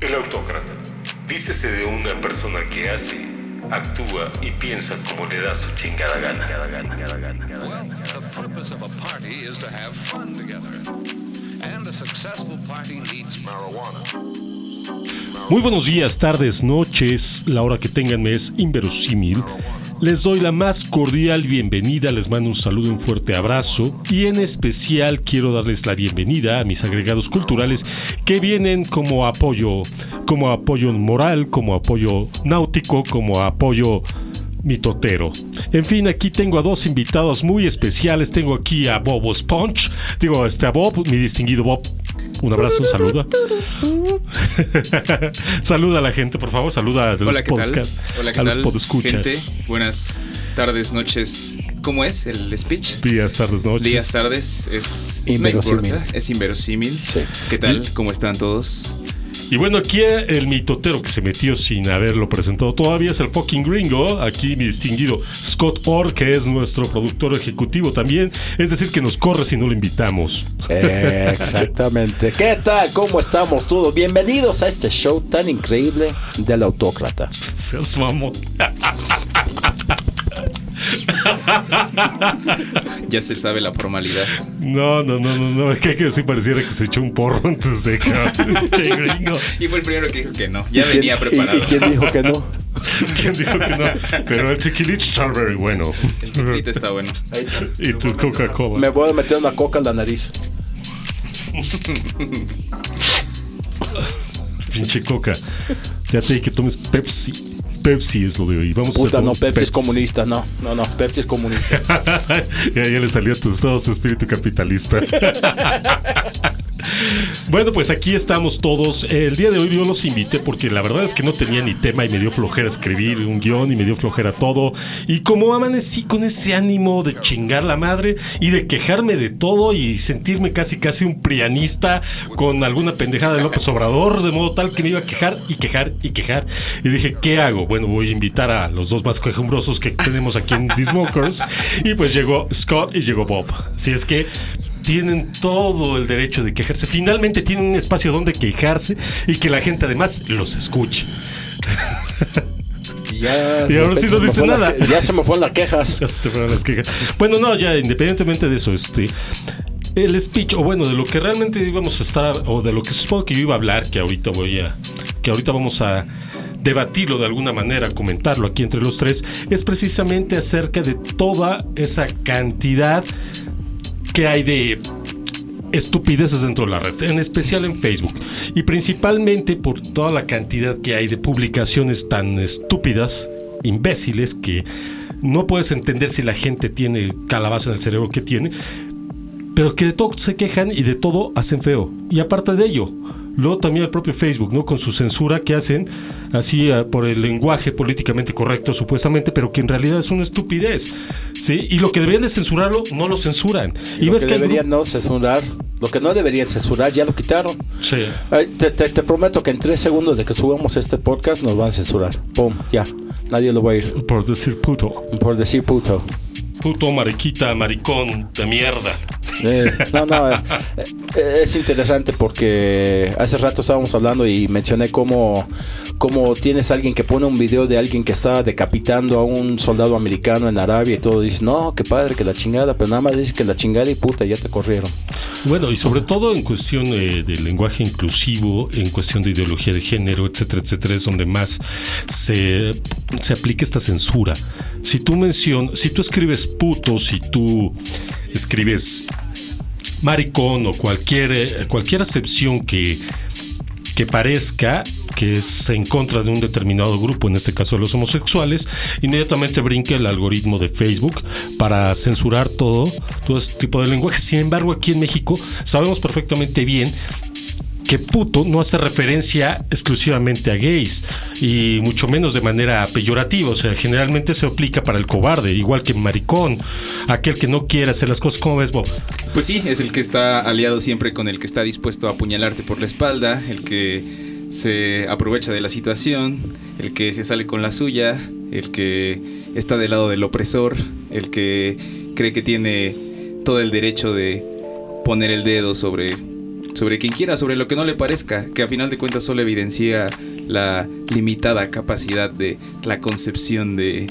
El autócrata. Dícese de una persona que hace, actúa y piensa como le da su chingada gana. Well, the purpose of a party is to have fun together. And a successful party needs marijuana. Muy buenos días, tardes, noches. La hora que tengan me es inverosímil. Les doy la más cordial bienvenida, les mando un saludo, un fuerte abrazo y en especial quiero darles la bienvenida a mis agregados culturales que vienen como apoyo, como apoyo moral, como apoyo náutico, como apoyo mitotero. En fin, aquí tengo a dos invitados muy especiales. Tengo aquí a Bobo Sponge, digo, este a Bob, mi distinguido Bob. Un abrazo, un saludo. saluda a la gente, por favor. Saluda a los Hola, ¿qué tal? podcasts, Hola, ¿qué a los tal? podescuchas. Gente, buenas tardes, noches. ¿Cómo es el speech? Días, tardes, noches. Días, tardes, es Inverosímil. no importa, es inverosímil. Sí. ¿Qué tal? ¿Cómo están todos? Y bueno, aquí el mitotero que se metió sin haberlo presentado todavía es el fucking gringo. Aquí mi distinguido Scott Orr, que es nuestro productor ejecutivo también. Es decir, que nos corre si no lo invitamos. Eh, exactamente. ¿Qué tal? ¿Cómo estamos todos? Bienvenidos a este show tan increíble del autócrata. Seas mamón. Ya se sabe la formalidad. No, no, no, no, no. Es que, que sí pareciera que se echó un porro antes de que. Che, gringo. Y fue el primero que dijo que no. Ya ¿Quién- venía preparado. ¿Y, quién dijo que no? ¿Quién dijo que no? Pero el chiquilich está very bueno. El tequilita está bueno. Y tu Coca-Cola. Me voy a meter una coca en la nariz. Pinche Coca. Ya te dije que tomes Pepsi. Pepsi es lo de hoy. Vamos Puta, no, Pepsi es comunista, no. No, no, Pepsi es comunista. ya, ya le salió a tus todo su espíritu capitalista. bueno, pues aquí estamos todos. El día de hoy yo los invité porque la verdad es que no tenía ni tema y me dio flojera escribir un guion y me dio flojera todo. Y como amanecí con ese ánimo de chingar la madre y de quejarme de todo y sentirme casi casi un prianista con alguna pendejada de López Obrador, de modo tal que me iba a quejar y quejar y quejar. Y dije, ¿qué hago? Bueno, voy a invitar a los dos más quejumbrosos que tenemos aquí en The Smokers. Y pues llegó Scott y llegó Bob. Así es que tienen todo el derecho de quejarse. Finalmente tienen un espacio donde quejarse y que la gente además los escuche. Y, ya, Y ahora sí no dice la nada. ya se me fueron las quejas. Ya se te fueron las quejas. Bueno, no, ya independientemente de eso, este. El speech, o bueno, de lo que realmente íbamos a estar, o de lo que supongo que yo iba a hablar, que ahorita voy a. que ahorita vamos a debatirlo de alguna manera, comentarlo aquí entre los tres, es precisamente acerca de toda esa cantidad que hay de estupideces dentro de la red, en especial en Facebook. Y principalmente por toda la cantidad que hay de publicaciones tan estúpidas, imbéciles, que no puedes entender si la gente tiene calabaza en el cerebro que tiene, pero que de todo se quejan y de todo hacen feo. Y aparte de ello, luego también el propio Facebook, ¿no? Con su censura que hacen así ah, por el lenguaje políticamente correcto supuestamente, pero que en realidad es una estupidez, ¿sí? Y lo que deberían de censurarlo, no lo censuran. Y, Lo ves que que deberían no censurar, lo que no deberían censurar, ya lo quitaron. Sí. Ay, te, te- te prometo que en tres segundos de que subamos este podcast nos van a censurar. Pum, ya. Nadie lo va a ir. Por decir puto. Por decir puto. Puto, mariquita, maricón, de mierda. Eh, no, no, eh, eh, es interesante porque hace rato estábamos hablando y mencioné cómo, cómo tienes alguien que pone un video de alguien que está decapitando a un soldado americano en Arabia y todo. Dices, no, qué padre, que la chingada, pero nada más dices que la chingada y puta, ya te corrieron. Bueno, y sobre todo en cuestión eh, de lenguaje inclusivo, en cuestión de ideología de género, etcétera, etcétera, es donde más se, se aplica esta censura. Si tú mencionas, si tú escribes puto, si tú escribes maricón o cualquier, eh, cualquier acepción que, que parezca que es en contra de un determinado grupo, en este caso de los homosexuales, inmediatamente brinca el algoritmo de Facebook para censurar todo, todo este tipo de lenguaje. Sin embargo, aquí en México sabemos perfectamente bien que puto no hace referencia exclusivamente a gays y mucho menos de manera peyorativa, o sea, generalmente se aplica para el cobarde, igual que maricón, aquel que no quiere hacer las cosas como ves, Bob. Pues sí, es el que está aliado siempre con el que está dispuesto a apuñalarte por la espalda, el que se aprovecha de la situación, el que se sale con la suya, el que está del lado del opresor, el que cree que tiene todo el derecho de poner el dedo sobre sobre quien quiera, sobre lo que no le parezca, que a final de cuentas solo evidencia la limitada capacidad de la concepción de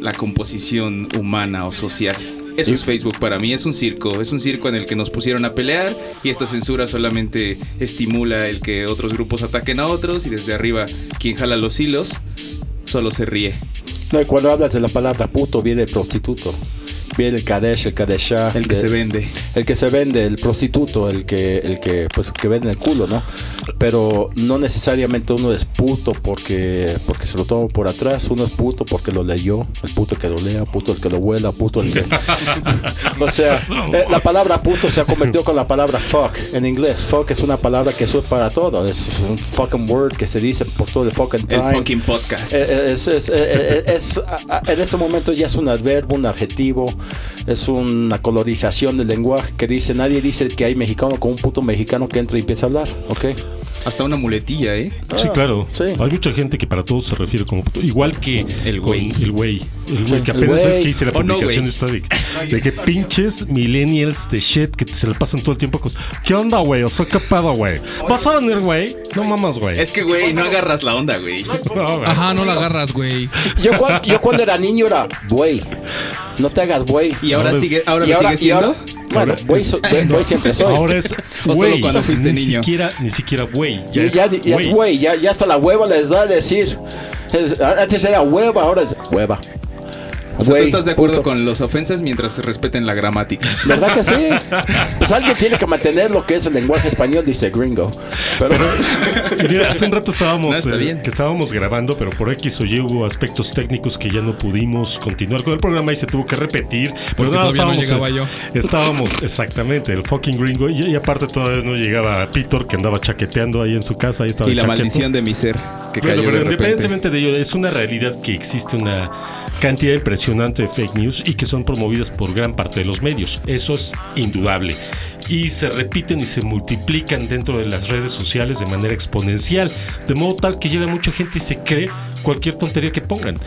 la composición humana o social. Eso es Facebook para mí, es un circo, es un circo en el que nos pusieron a pelear y esta censura solamente estimula el que otros grupos ataquen a otros y desde arriba quien jala los hilos solo se ríe. No, y cuando hablas de la palabra puto viene el prostituto. El kadesh, el kadeshá. El que de- se vende. El que se vende, el prostituto, el que, el que, pues, que vende el culo, ¿no? Pero no necesariamente uno es puto porque, porque se lo toma por atrás, uno es puto porque lo leyó, el puto que lo lea, puto el que lo huela, puto el que... o sea, eh, la palabra puto se ha convertido con la palabra fuck en inglés. Fuck es una palabra que sube para todo, es un fucking word que se dice por todo el fucking El time. fucking podcast. Eh, Es, es- eh, es- en este momento ya es un adverbo, un adjetivo, es una colorización del lenguaje que dice, nadie dice que hay mexicano con un puto mexicano que entra y empieza a hablar, ¿ok? Hasta una muletilla, ¿eh? Sí, Ah, claro. sí. Hay mucha gente que para todos se refiere como puto. Igual que El güey. El güey. El güey, que apenas ves que hice la Oh, no, publicación güey. esta de, de que pinches millennials de shit que se le pasan todo el tiempo con. ¿Qué onda, güey? O sea, ¿qué pedo, güey? ¿Vas a venir, güey? No mamas, güey. Es que, güey, no agarras la onda, güey. No. Ajá, no la agarras, güey. Yo, yo cuando era niño era, güey, no te hagas güey. Y ahora, Ahora sigue, ahora Y lo sigue y siendo. ahora- bueno, güey, so- güey siempre soy. Ahora es solo güey. cuando fuiste ni niño. Siquiera, ni siquiera güey. ya, Ya, ya, es ya, güey. ya, ya hasta la hueva les da a decir. Es- antes era hueva, ahora es hueva. O sea, tú Güey, estás de acuerdo puto. con los ofensas mientras se respeten la gramática. ¿Verdad que sí? Pues alguien tiene que mantener lo que es el lenguaje español, dice gringo. Pero, mira, hace un rato estábamos, No, eh, bien. que estábamos grabando, pero por X o Y hubo aspectos técnicos que ya no pudimos continuar con el programa y se tuvo que repetir. Pero Porque nada, todavía no llegaba eh, Estábamos, exactamente, el fucking gringo. Y, y aparte todavía no llegaba Peter, que andaba chaqueteando ahí en su casa. Ahí estaba Y la chaqueto. maldición de mi ser que Bueno, cayó pero de independientemente de ello, es una realidad que existe una cantidad impresionante de fake news y que son promovidas por gran parte de los medios. Eso es indudable. Y se repiten y se multiplican dentro de las redes sociales de manera exponencial, de modo tal que llega mucha gente y se cree cualquier tontería que pongan.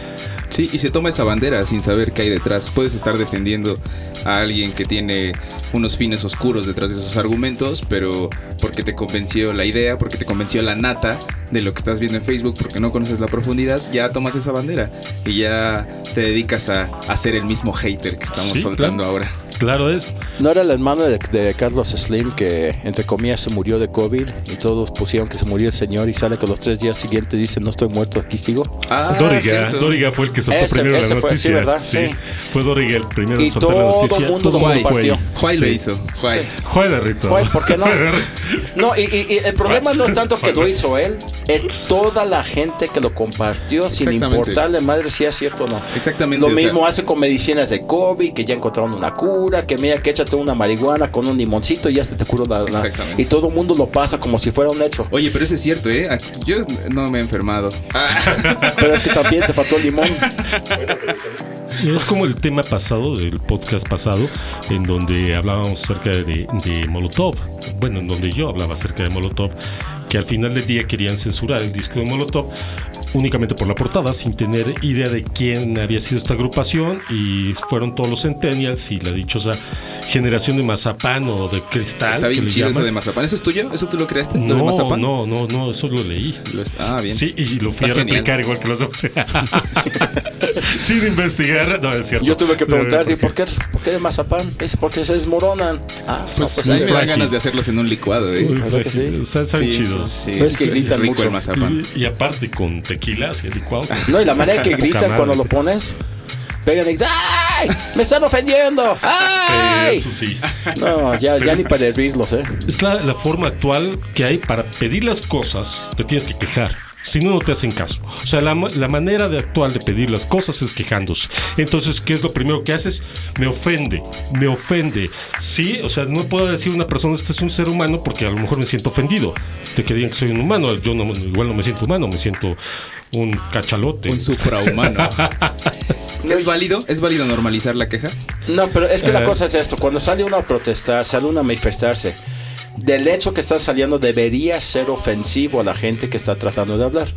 Sí, y se toma esa bandera sin saber qué hay detrás. Puedes estar defendiendo a alguien que tiene unos fines oscuros detrás de esos argumentos, pero porque te convenció la idea, porque te convenció la nata de lo que estás viendo en Facebook, porque no conoces la profundidad, ya tomas esa bandera y ya te dedicas a, a ser el mismo hater que estamos Sí, soltando claro. ahora. Claro es. ¿No era el hermano de, de Carlos Slim que, entre comillas, se murió de COVID y todos pusieron que se murió el señor y sale que los tres días siguientes dice no estoy muerto, aquí sigo? Ah, Doriga. Doriga fue el que soltó Ese- primero ese la fue, noticia. sí, ¿verdad? Sí. Fue Doriga el primero Y en soltar la todo noticia. mundo lo Todo compartió. fue. Juay lo hizo. Juay. Juay de Rito. Juay, ¿por qué no? No, y, y- y el problema no es tanto que lo hizo él, es toda la gente que lo compartió sin importarle madre si es cierto o no. Exactamente. Lo o sea, mismo hace con medicinas de COVID, que ya encontraron una cura, que mira que échate una marihuana con un limoncito y ya se te curó la... la- Exactamente. y todo el mundo lo pasa como si fuera un hecho. Oye, pero eso es cierto, ¿eh? Aquí- Yo no me he enfermado. Ah. Pero es que también te faltó el limón. Es como el tema pasado del podcast pasado, en donde hablábamos acerca de, de Molotov. Bueno, en donde yo hablaba acerca de Molotov, que al final del día querían censurar el disco de Molotov únicamente por la portada, sin tener idea de quién había sido esta agrupación. Y fueron todos los Centennials y la dichosa generación de Mazapán o de Cristal. Está bien chido eso de mazapán. ¿Eso es tuyo? ¿Eso tú lo creaste? ¿Lo de No, mazapán? no, no, no, eso lo leí. Lo es- Ah, bien. Sí, y lo fui Está a genial. replicar igual que los dos. Sin investigar. No, es cierto. Yo tuve que preguntar, No, ¿y por qué, por qué de mazapán? Dice, porque se desmoronan. Ah, Pues, no, pues, a mí sí. me dan ganas de hacerlos en un licuado, ¿eh? Uy, ¿verdad que sí? Están, están Sí, chidos. sí, Es que gritan rico mucho. el mazapán. Y, y aparte con tequila, así el licuado. No, y la manera que gritan cuando lo pones, pegan y ¡ay! ¡Me están ofendiendo! Sí, ¡Ay! eso sí. No, ya, ya ni para hervirlos, ¿eh? Es la, la forma actual que hay para pedir las cosas, te tienes que quejar. Si no, no te hacen caso. O sea, la, la manera de actual de pedir las cosas es quejándose. Entonces, ¿qué es lo primero que haces? Me ofende, me ofende. Sí, o sea, no puedo decir a una persona, este es un ser humano, porque a lo mejor me siento ofendido. Te que digan que soy un humano. Yo no, igual no me siento humano, me siento un cachalote. Un suprahumano. ¿Es válido? ¿Es válido normalizar la queja? No, pero es que la Eh. cosa es esto: cuando sale uno a protestar, sale uno a manifestarse, del hecho que están saliendo debería ser ofensivo a la gente que está tratando de hablar.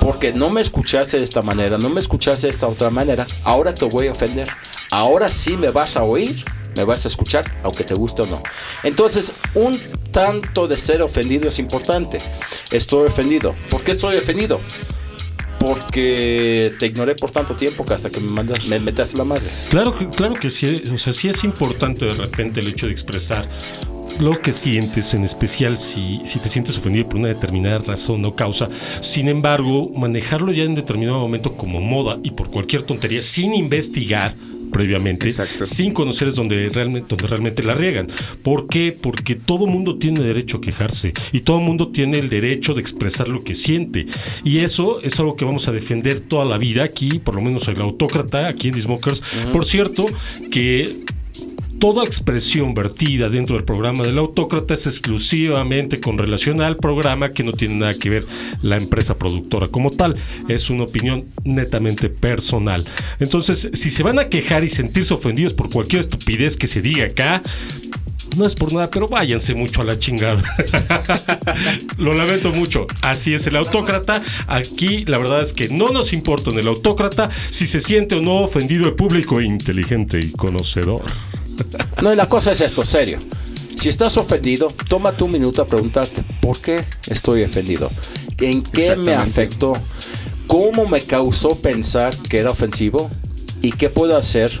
Porque no me escuchaste de esta manera, no me escuchaste de esta otra manera, ahora te voy a ofender. Ahora sí me vas a oír, me vas a escuchar, aunque te guste o no. Entonces, un tanto de ser ofendido es importante. Estoy ofendido. ¿Por qué estoy ofendido? Porque te ignoré por tanto tiempo que hasta que me mandas, me metas la madre. Claro que, claro que sí, o sea, sí es importante de repente el hecho de expresar lo que sientes, en especial si, si te sientes ofendido por una determinada razón o causa. Sin embargo, manejarlo ya en determinado momento como moda y por cualquier tontería, sin investigar previamente, Exacto. sin conocer es donde realmente, donde realmente la riegan. ¿Por qué? Porque todo mundo tiene derecho a quejarse y todo mundo tiene el derecho de expresar lo que siente. Y eso es algo que vamos a defender toda la vida aquí, por lo menos el autócrata, aquí en Dismokers. Por cierto, que toda expresión vertida dentro del programa del autócrata es exclusivamente con relación al programa que no tiene nada que ver la empresa productora como tal. Es una opinión netamente personal. Entonces, si se van a quejar y sentirse ofendidos por cualquier estupidez que se diga acá, no es por nada, pero váyanse mucho a la chingada. Lo lamento mucho. Así es el autócrata. Aquí la verdad es que no nos importa en el autócrata si se siente o no ofendido el público inteligente y conocedor. No, y la cosa es esto, serio. Si estás ofendido, tómate un minuto a preguntarte, ¿por qué estoy ofendido? ¿En qué me afectó? ¿Cómo me causó pensar que era ofensivo? ¿Y qué puedo hacer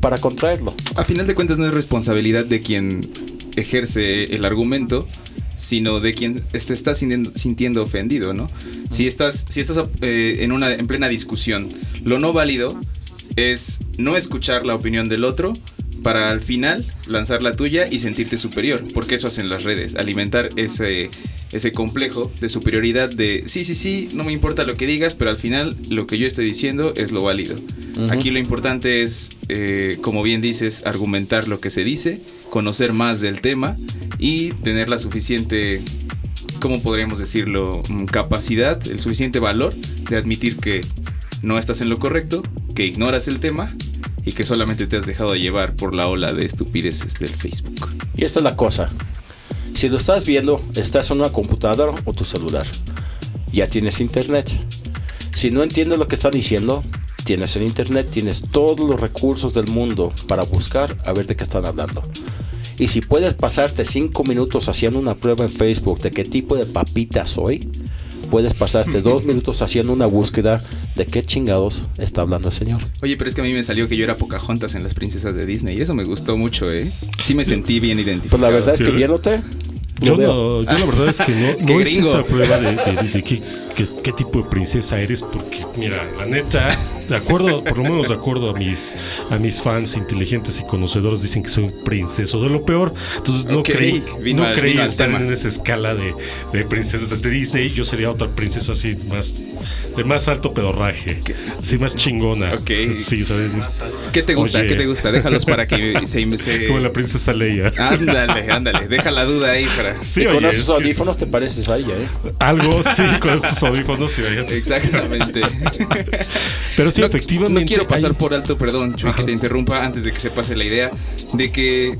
para contraerlo? A final de cuentas no es responsabilidad de quien ejerce el argumento, sino de quien se está sintiendo, sintiendo ofendido, ¿no? Si estás, si estás eh, en, una, en plena discusión, lo no válido es no escuchar la opinión del otro para al final lanzar la tuya y sentirte superior, porque eso hacen las redes, alimentar ese, ese complejo de superioridad de sí, sí, sí, no me importa lo que digas, pero al final lo que yo estoy diciendo es lo válido. Aquí lo importante es, eh, como bien dices, argumentar lo que se dice, conocer más del tema y tener la suficiente, ¿cómo podríamos decirlo?, Mm, capacidad, el suficiente valor de admitir que no estás en lo correcto, que ignoras el tema y que solamente te has dejado llevar por la ola de estupideces del Facebook. Y esta es la cosa. Si lo estás viendo, estás en una computadora o tu celular. Ya tienes internet. Si no entiendes lo que están diciendo, tienes el internet, tienes todos los recursos del mundo para buscar a ver de qué están hablando. Y si puedes pasarte cinco minutos haciendo una prueba en Facebook de qué tipo de papita soy, puedes pasarte dos minutos haciendo una búsqueda de qué chingados está hablando el señor. Oye, pero es que a mí me salió que yo era Pocahontas en las princesas de Disney y eso me gustó mucho, ¿eh? Sí me sentí bien identificado. Pues la verdad es que viéndote, Yo, no, yo la verdad es que no, Qué no es gringo. esa prueba de, de- de qué, qué- qué tipo de princesa eres, porque mira, la neta, de acuerdo, por lo menos de acuerdo a mis, a mis fans inteligentes y conocedores, dicen que soy un princeso de lo peor. Entonces no creí, no al- creí estar tema. en esa escala de, de princesas de Disney. Yo sería otra princesa así más de más alto pedorraje, así más chingona. Ok. Sí, o sea, ¿Qué te gusta? Oye. ¿Qué te gusta? Déjalos para que se... se... como la princesa Leia. Ándale, ándale. Deja la duda ahí para... Sí, y con esos audífonos te pareces a ella, ¿eh? algo sí con estos audífonos, imagínate. Exactamente. Pero sí, no, efectivamente. No quiero pasar hay- por alto, perdón, Chuy, que te interrumpa antes de que se pase la idea de que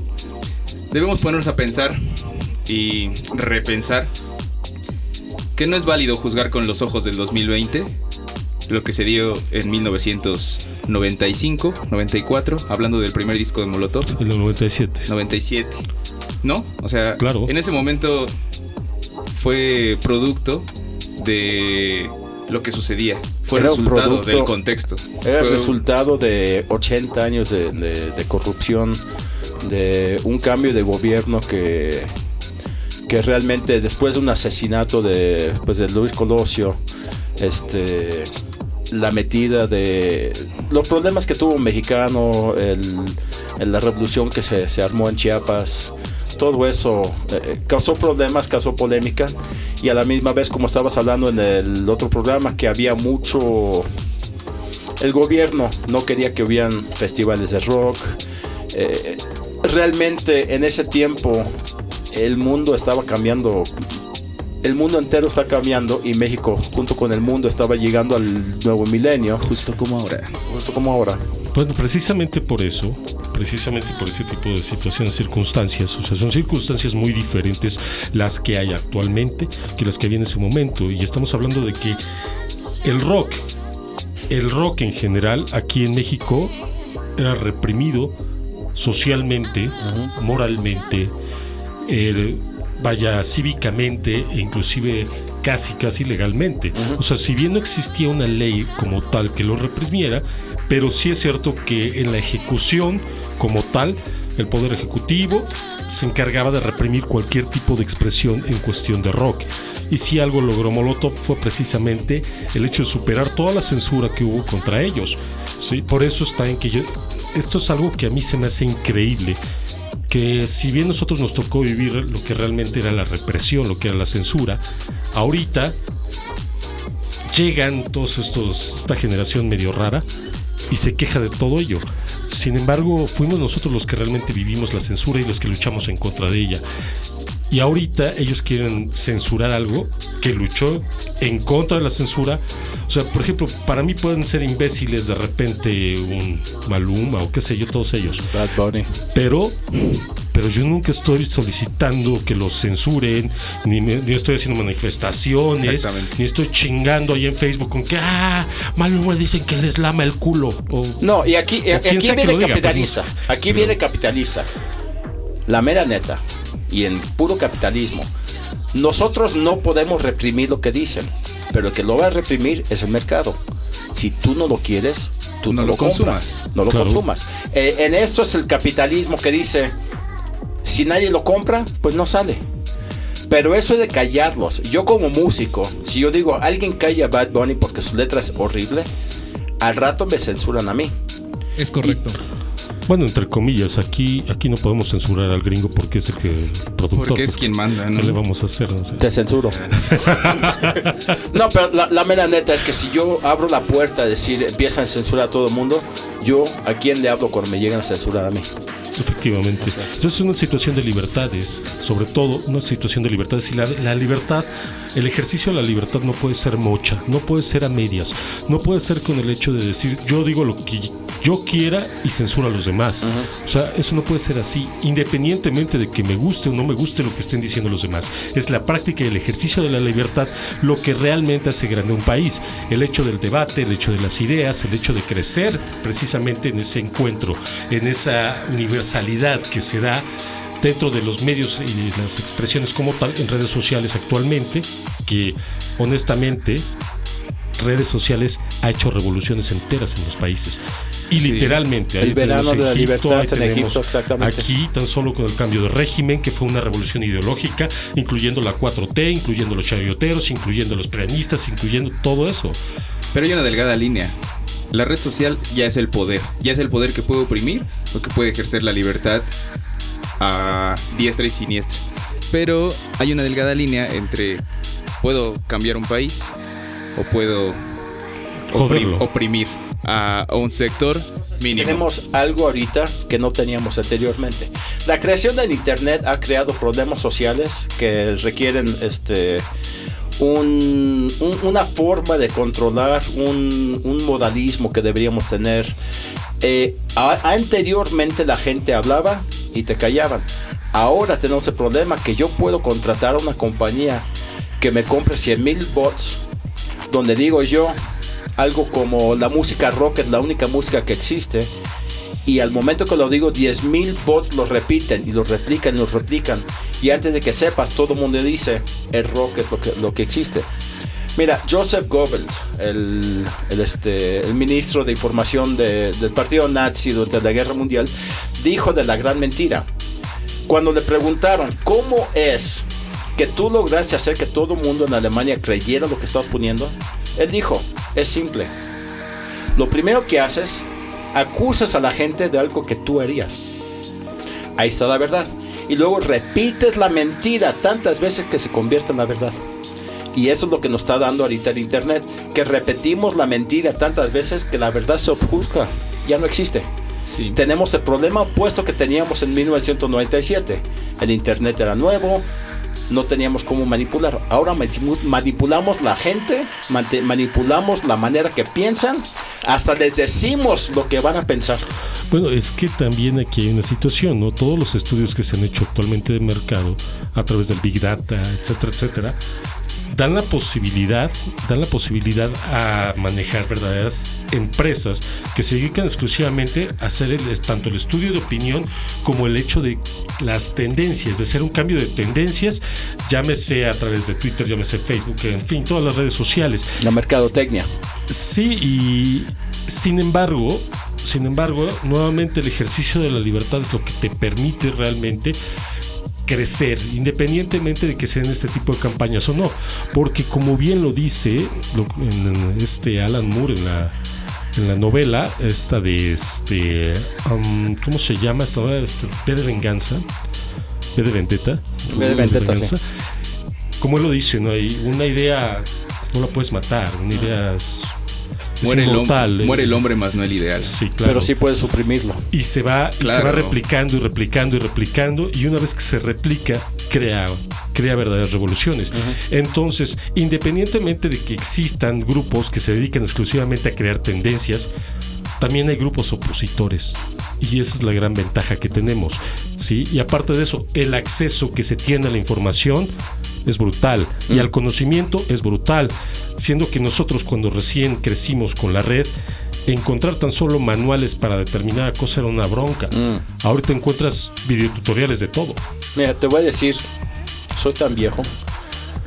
debemos ponernos a pensar y repensar que no es válido juzgar con los ojos del 2020 lo que se dio en 1995, 94, hablando del primer disco de Molotov, En el 97. 97. ¿No? O sea, Claro. en ese momento fue producto de lo que sucedía. Fue Era resultado producto- del contexto. Era el Fue- resultado de 80 años de, de- de corrupción, de un cambio de gobierno que, que realmente después de un asesinato de, pues, de Luis Colosio, este, la metida de los problemas que tuvo un mexicano, el, el- la revolución que se, se armó en Chiapas, todo eso eh, causó problemas, causó polémica y a la misma vez como estabas hablando en el otro programa que había mucho el gobierno no quería que hubieran festivales de rock. Eh, realmente en ese tiempo el mundo estaba cambiando. El mundo entero está cambiando y México junto con el mundo estaba llegando al nuevo milenio, Justo como ahora. justo como ahora. Bueno, precisamente por eso, precisamente por ese tipo de situaciones, circunstancias, o sea, son circunstancias muy diferentes las que hay actualmente que las que había en ese momento. Y estamos hablando de que el rock, el rock en general, aquí en México, era reprimido socialmente, moralmente, eh, vaya cívicamente e inclusive casi casi legalmente. O sea, si bien no existía una ley como tal que lo reprimiera, pero sí es cierto que en la ejecución como tal, el poder ejecutivo se encargaba de reprimir cualquier tipo de expresión en cuestión de rock. Y si algo logró Molotov fue precisamente el hecho de superar toda la censura que hubo contra ellos. ¿sí? Por eso está en que yo... Esto es algo que a mí se me hace increíble que si bien nosotros nos tocó vivir lo que realmente era la represión, lo que era la censura, ahorita llegan todos estos, esta generación medio rara y se queja de todo ello. Sin embargo, fuimos nosotros los que realmente vivimos la censura y los que luchamos en contra de ella. Y ahorita ellos quieren censurar algo que luchó en contra de la censura. O sea, por ejemplo, para mí pueden ser imbéciles de repente un Maluma o qué sé yo, todos ellos. Bad Bunny. Pero, pero yo nunca estoy solicitando que los censuren, ni, me- ni estoy haciendo manifestaciones, ni estoy chingando ahí en Facebook con que, ah, Maluma dicen que les lama el culo. O, No, y aquí, O aquí viene diga, pues, no. Aquí Pero- viene capitalista. La mera neta. Y en puro capitalismo. Nosotros no podemos reprimir lo que dicen. Pero el que lo va a reprimir es el mercado. Si tú no lo quieres, tú No no, lo compras, consumas. No lo Claro. consumas. Eh, en esto es el capitalismo que dice, si nadie lo compra, pues no sale. Pero eso de callarlos, yo como músico, si yo digo, alguien calla a Bad Bunny porque su letra es horrible, al rato me censuran a mí. Es correcto. Bueno, entre comillas, aquí, aquí no podemos censurar al gringo porque es el que productor. Porque es pues, quien manda, ¿no? ¿Qué le vamos a hacer? No sé. Te censuro. no, pero la, la mera neta es que si yo abro la puerta a decir empiezan a censurar a todo el mundo, yo a quién le hablo cuando me llegan a censurar a mí. Efectivamente. Entonces es una situación de libertades, sobre todo una situación de libertades. Y la, la libertad, el ejercicio de la libertad no puede ser mocha, no puede ser a medias, no puede ser con el hecho de decir yo digo lo que yo quiera y censura a los demás. O sea, eso no puede ser así, independientemente de que me guste o no me guste lo que estén diciendo los demás. Es la práctica y el ejercicio de la libertad lo que realmente hace grande un país. El hecho del debate, el hecho de las ideas, el hecho de crecer precisamente en ese encuentro, en esa universalidad que se da dentro de los medios y las expresiones como tal en redes sociales actualmente, que honestamente redes sociales ha hecho revoluciones enteras en los países. Y Sí. literalmente, El ahí verano de la Egipto, libertad ahí en Egipto, exactamente. Aquí tan solo con el cambio de régimen, que fue una revolución ideológica, incluyendo la 4T, incluyendo los chayoteros, incluyendo los peronistas, incluyendo todo eso. Pero hay una delgada línea. La red social ya es el poder. Ya es el poder que puede oprimir o que puede ejercer la libertad a diestra y siniestra. Pero hay una delgada línea entre puedo cambiar un país o puedo oprimir a, a un sector mínimo. Tenemos algo ahorita que no teníamos anteriormente. La creación del Internet ha creado problemas sociales que requieren este, un- un- una forma de controlar un, un modalismo que deberíamos tener. Eh, anteriormente la gente hablaba y te callaban. Ahora tenemos el problema que yo puedo contratar a una compañía que me compre 100 mil bots donde digo yo algo como la música rock es la única música que existe y al momento que lo digo 10.000 bots lo repiten y lo replican y lo replican. Y antes de que sepas todo el mundo dice el rock es lo que, lo que existe. Mira Joseph Goebbels el, el, este, el ministro de información de- del partido nazi durante la guerra mundial dijo de la gran mentira. Cuando le preguntaron cómo es que tú lograste hacer que todo el mundo en Alemania creyera lo que estabas poniendo, él dijo, es simple. Lo primero que haces, acusas a la gente de algo que tú harías. Ahí está la verdad. Y luego repites la mentira tantas veces que se convierte en la verdad. Y eso es lo que nos está dando ahorita el Internet, que repetimos la mentira tantas veces que la verdad se obfusca, ya no existe Sí. tenemos el problema opuesto que teníamos en 1997. El Internet era nuevo, no teníamos cómo manipular. Ahora manipu- manipulamos la gente, manipulamos la manera que piensan, hasta les decimos lo que van a pensar. Bueno, es que también aquí hay una situación, ¿no? Todos los estudios que se han hecho actualmente de mercado a través del Big Data, etcétera, etcétera, dan la posibilidad, dan la posibilidad a manejar verdaderas empresas que se dedican exclusivamente a hacer el- tanto el estudio de opinión como el hecho de las tendencias, de hacer un cambio de tendencias, llámese a través de Twitter, llámese Facebook, en fin, todas las redes sociales. La mercadotecnia. Sí, y sin embargo, sin embargo, nuevamente el ejercicio de la libertad es lo que te permite realmente crecer, independientemente de que sean este tipo de campañas o no. Porque como bien lo dice lo- en este Alan Moore en la, en la novela, esta de este, um, ¿cómo se llama esta novela? Este, V de venganza, V de vendetta. V de vendetta, sí. Como él lo dice, ¿no? Hay una idea, no la puedes matar, una idea es, es Muere el, inmortal, ¿eh? muere el hombre más no el ideal. Sí, claro. Pero sí puedes suprimirlo. Y se va, y se Claro. va replicando y replicando y replicando. Y una vez que se replica, crea, crea verdaderas revoluciones. Entonces, independientemente de que existan grupos que se dedican exclusivamente a crear tendencias, también hay grupos opositores. Y esa es la gran ventaja que tenemos. ¿sí? Y aparte de eso, el acceso que se tiene a la información es brutal. Y al conocimiento es brutal. Siendo que nosotros cuando recién crecimos con la red, encontrar tan solo manuales para determinada cosa era una bronca. Ahorita encuentras videotutoriales de todo. Mira, te voy a decir, soy tan viejo.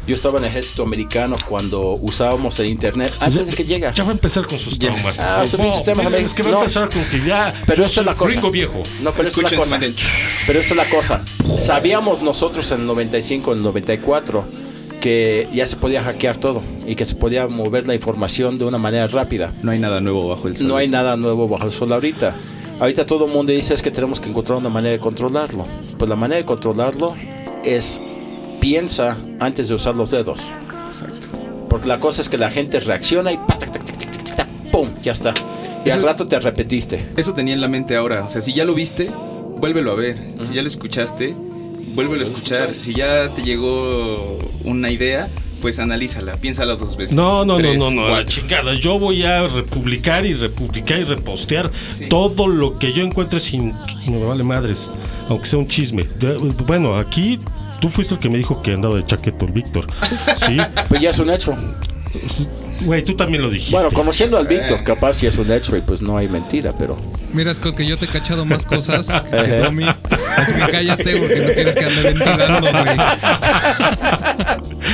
Yo estaba en el ejército americano cuando usábamos el internet antes de que llega. Ya va a empezar con sus traumas. Ah, Sí, no, es que va a empezar con que ya. Pero soy es la cosa. gringo viejo. No, pero esta es la cosa. Pero esta es la cosa. Sabíamos nosotros en el 95, en el 94, que ya se podía hackear todo y que se podía mover la información de una manera rápida. No hay nada nuevo bajo el sol. No hay nada nuevo bajo el sol ahorita. Ahorita todo el mundo dice es que tenemos que encontrar una manera de controlarlo. Pues la manera de controlarlo es piensa antes de usar los dedos. Porque la cosa es que la gente reacciona y pa, tac, tac, tac, tac, tac, tac, ¡pum! Ya está. Y al rato te repetiste. Eso tenía en la mente ahora. O sea, si ya lo viste, vuélvelo a ver. Si ya lo escuchaste, vuélvelo a escuchar. Si ya te llegó una idea, pues analízala, piénsala dos veces. No, no, Tres, no, no, no, la chingada. Yo voy a republicar y republicar y repostear todo lo que yo encuentre sin. No me vale madres, aunque sea un chisme. De- Bueno, aquí tú fuiste el que me dijo que andaba de chaqueto el Víctor. Sí, Pues ya es un hecho. güey, tú también lo dijiste. Bueno, conociendo al Víctor, capaz sí es un hecho y pues no hay mentira, pero. Mira, Scott, que yo te he cachado más cosas que mí. Así que cállate porque no quieres que ande ventilando, güey.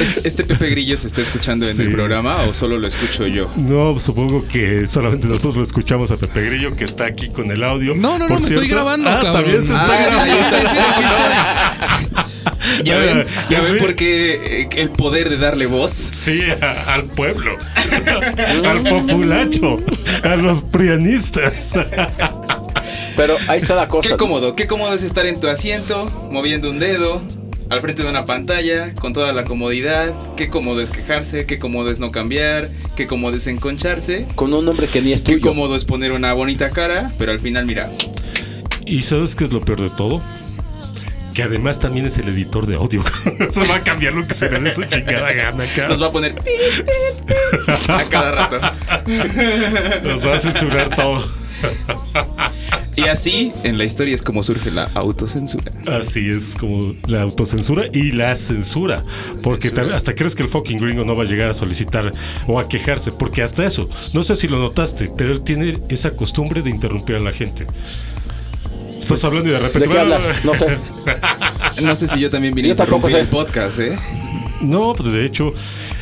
¿Este, este Pepe Grillo se está escuchando en Sí. el programa o solo lo escucho yo? No, supongo que solamente nosotros escuchamos a Pepe Grillo que está aquí con el audio. No, no, no, Por me estoy grabando, Ah, cabrón. también se está Ah, grabando. sí, sí, sí, aquí estoy. ¿Ya ven? ¿Ya Sí. ven por qué eh, el poder de darle voz? Sí, a- al pueblo, al populacho, a los prianistas. Pero ahí está la cosa. Qué cómodo, qué cómodo es estar en tu asiento, moviendo un dedo, al frente de una pantalla, con toda la comodidad. Qué cómodo es quejarse, qué cómodo es no cambiar, qué cómodo es enconcharse, Con un nombre que ni es qué tuyo. cómodo es poner una bonita cara, pero al final, mira, ¿Y sabes qué es lo peor de todo? Que además también es el editor de audio. se va a cambiar lo que se le dé su chingada gana acá. nos va a poner a cada rato. Nos va a censurar todo. Y así, en la historia es como surge la autocensura. Así es como la autocensura y la censura. Porque Censura. hasta crees que el fucking gringo no va a llegar a solicitar o a quejarse. Porque hasta eso, no sé si lo notaste, pero él tiene esa costumbre de interrumpir a la gente. Estás hablando y de repente. ¿De qué hablas? No sé. No sé si yo también vine Yo a tampoco interrumpir sé. el podcast, ¿eh? No, pues de hecho,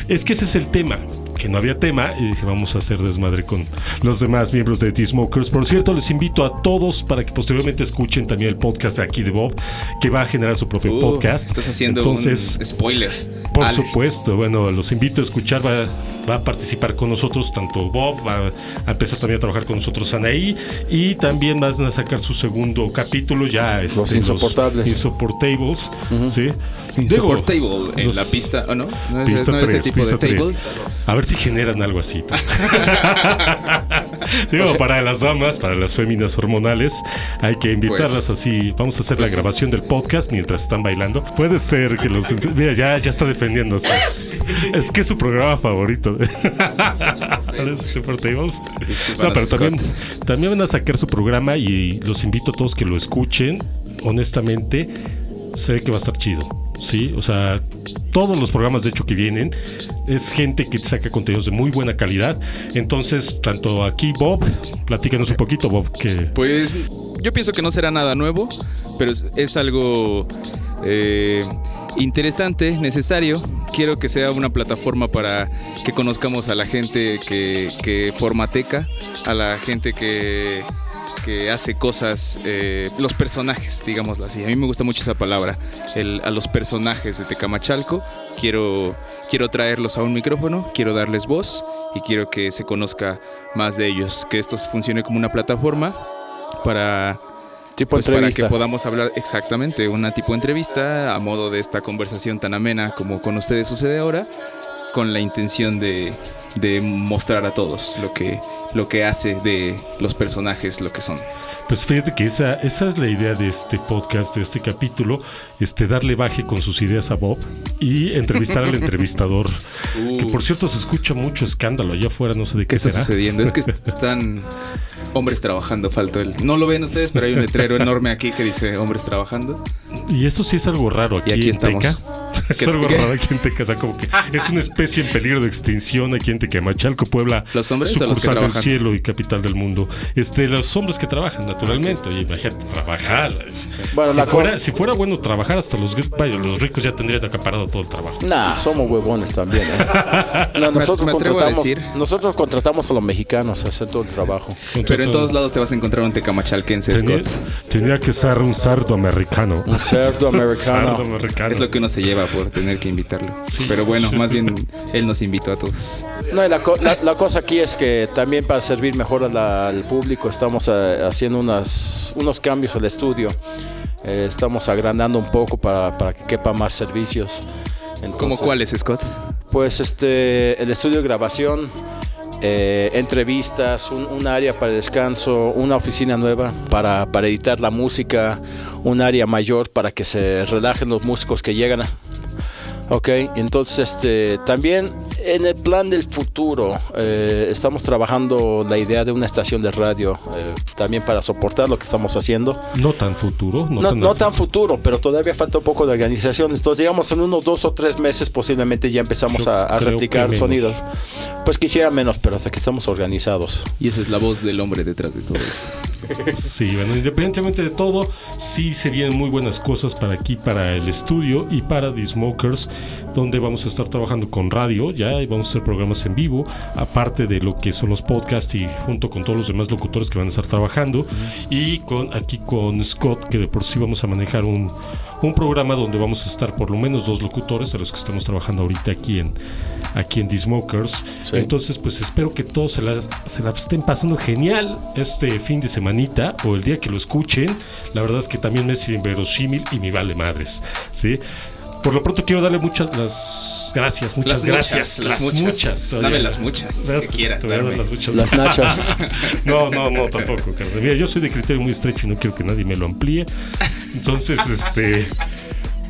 es que ese es el tema. Que no había tema y dije, vamos a hacer desmadre con los demás miembros de T-Smokers. Por cierto, les invito a todos para que posteriormente escuchen también el podcast de aquí de Bob, que va a generar su propio Uh, podcast. Estás haciendo Entonces, un spoiler. Por supuesto, bueno, los invito a escuchar, va, va a participar con nosotros tanto Bob, va a empezar también a trabajar con nosotros Anaí y también van a sacar su segundo capítulo ya. este, Los insoportables. Insoportables, ¿sí? Digo, Insupportable en los- la pista, ¿o no? No es, Pista no es ese 3, tipo pista de table. 3. A ver si generan algo así. Digo, para las damas, para las féminas hormonales, hay que invitarlas Pues- así. Vamos a hacer pues la sí. grabación del podcast mientras están bailando. Puede ser que los. Mira, ya, ya está defendiéndose. Es, es que es su programa favorito. Super Tables. No, pero también, también van a sacar su programa y los invito a todos que lo escuchen. Honestamente, sé que va a estar chido. ¿Sí? O sea, todos los programas de hecho que vienen es gente que saca contenidos de muy buena calidad. Entonces, tanto aquí Bob, platícanos un poquito Bob, que Pues yo pienso que no será nada nuevo, pero es, algo eh, interesante, necesario. Quiero que sea una plataforma para que conozcamos a la gente que, que forma Teca, a la gente que, que hace cosas, eh, los personajes, digámoslo así. A mí me gusta mucho esa palabra, el- a los personajes de Tecamachalco. Quiero, quiero traerlos a un micrófono, quiero darles voz y quiero que se conozca más de ellos, que esto funcione como una plataforma para, Tipo pues, para entrevista. que podamos hablar exactamente una tipo de entrevista a modo de esta conversación tan amena como con ustedes sucede ahora, con la intención de, de mostrar a todos lo que, lo que hace de los personajes lo que son. Pues fíjate que esa, esa es la idea de este podcast, de este capítulo, este darle baje con sus ideas a Bob y entrevistar al entrevistador. Que por cierto se escucha mucho escándalo allá afuera, no sé de qué, ¿Qué está será. sucediendo? Es que están hombres trabajando, faltó el... No lo ven ustedes, pero hay un letrero enorme aquí que dice hombres trabajando. Y eso sí es algo raro aquí, Y aquí en estamos. Teca. Es ¿Qué- algo raro aquí en como que es una especie en peligro de extinción aquí en Tecamachalco, Puebla. ¿Los hombres o los que sucursal del trabajan? cielo y capital del mundo. Este, los hombres que trabajan, naturalmente. Oye, imagínate trabajar. Bueno, si, la fuera, si fuera bueno trabajar, hasta los, vaya, los ricos ya tendrían acaparado todo el trabajo. Nah, somos huevones también. ¿eh? No, nosotros, me contratamos, nosotros contratamos a los mexicanos a hacer todo el trabajo. Pero en todos lados te vas a encontrar un tecamachalquense, Tenía, Scott. tenía que ser un sardo americano. Un cerdo americano. Sardo americano. Es lo que uno se lleva por tener que invitarlo. Pero bueno, más bien él nos invitó a todos. No, y la, co- la- la cosa aquí es que también para servir mejor a la- al público estamos eh, haciendo unas, unos cambios al estudio. Eh, estamos agrandando un poco para, para que quepa más servicios. ¿Cómo Entonces, cuáles, Scott? Pues este, el estudio de grabación, eh, entrevistas, un, un área para descanso, una oficina nueva para, para editar la música, un área mayor para que se relajen los músicos que llegan. a- Ok, entonces este, también en el plan del futuro eh, estamos trabajando la idea de una estación de radio eh, también para soportar lo que estamos haciendo. No tan futuro. No, No, tan, no tan futuro, pero todavía falta un poco de organización. Entonces, digamos, en unos dos o tres meses posiblemente ya empezamos Yo a, a replicar sonidos. Pues quisiera menos, pero hasta que estamos organizados. Y esa es la voz del hombre detrás de todo esto. Sí, bueno, independientemente de todo, sí se vienen muy buenas cosas para aquí, para el estudio y para The Smokers, donde vamos a estar trabajando con radio ya y vamos a hacer programas en vivo, aparte de lo que son los podcasts y junto con todos los demás locutores que van a estar trabajando. Y con aquí con Scott, que de por sí vamos a manejar un, un programa donde vamos a estar por lo menos dos locutores, a los que estamos trabajando ahorita aquí en, aquí en The Smokers. Sí. Entonces, pues espero que todos se la, se la estén pasando genial este fin de semanita o el día que lo escuchen. La verdad es que también me es inverosímil y me vale madres, ¿sí? Por lo pronto quiero darle muchas las gracias, muchas Las gracias. muchas, las muchas. todavía. Dame las muchas que quieras darme. las muchas. Las nachas. No, no, no, tampoco, carnal. Mira, yo soy de criterio muy estrecho y no quiero que nadie me lo amplíe. Entonces, este.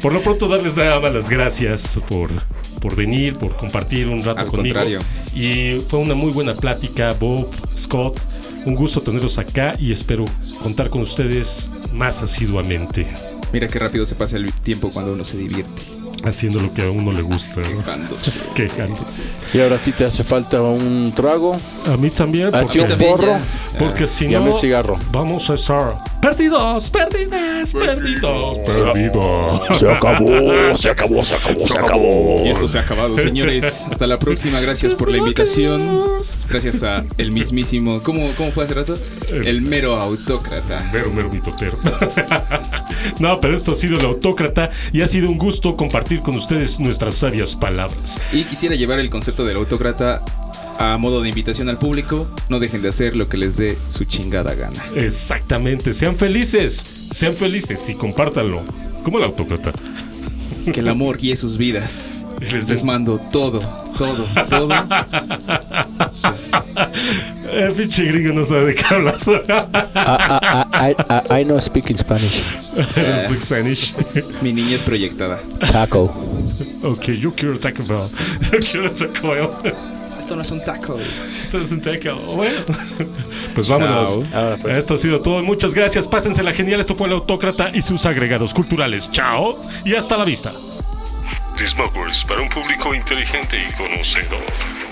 Por lo pronto, darles nada más las gracias por, por venir, por compartir un rato Al conmigo. contrario. Y fue una muy buena plática, Bob, Scott. Un gusto tenerlos acá y espero contar con ustedes más asiduamente, Mira qué rápido se pasa el tiempo cuando uno se divierte. haciendo lo que a uno le gusta. ¿no? Quejándose. Quejándose. Y ahora a ti te hace falta un trago, A mí también, a ti porque, un también porro. porque si y a mí no, cigarro. vamos a estar perdidos, perdidas, perdidos, perdidos. Se acabó, se acabó, se acabó, se acabó. Y esto se ha acabado, señores. Hasta la próxima. Gracias por la invitación. Gracias a el mismísimo. ¿Cómo, cómo fue hace rato? El mero autócrata. Mero, mero mitotero. no, pero esto ha sido el autócrata y ha sido un gusto compartir con ustedes nuestras sabias palabras. Y quisiera llevar el concepto del autócrata a modo de invitación al público. No dejen de hacer lo que les dé su chingada gana. Exactamente, sean felices, sean felices y compártanlo. Como el autócrata. Que el amor guíe sus vidas. Les Les mando todo, todo, todo. Eh, pinche gringo no sabe de qué hablas. I, I, I, I know speak in Spanish. Speak Spanish. Mi niñez proyectada. Taco. ok, yo quiero Taco Bell. Yo quiero Taco Bell. Esto no es un taco. Esto es un Taco. Bueno. Pues vámonos. Ahora, pues. Esto ha sido todo. Muchas gracias. Pásensela genial. Esto fue el Autócrata y sus agregados culturales. Chao y hasta la vista. The Smokers para un público inteligente y conocedor.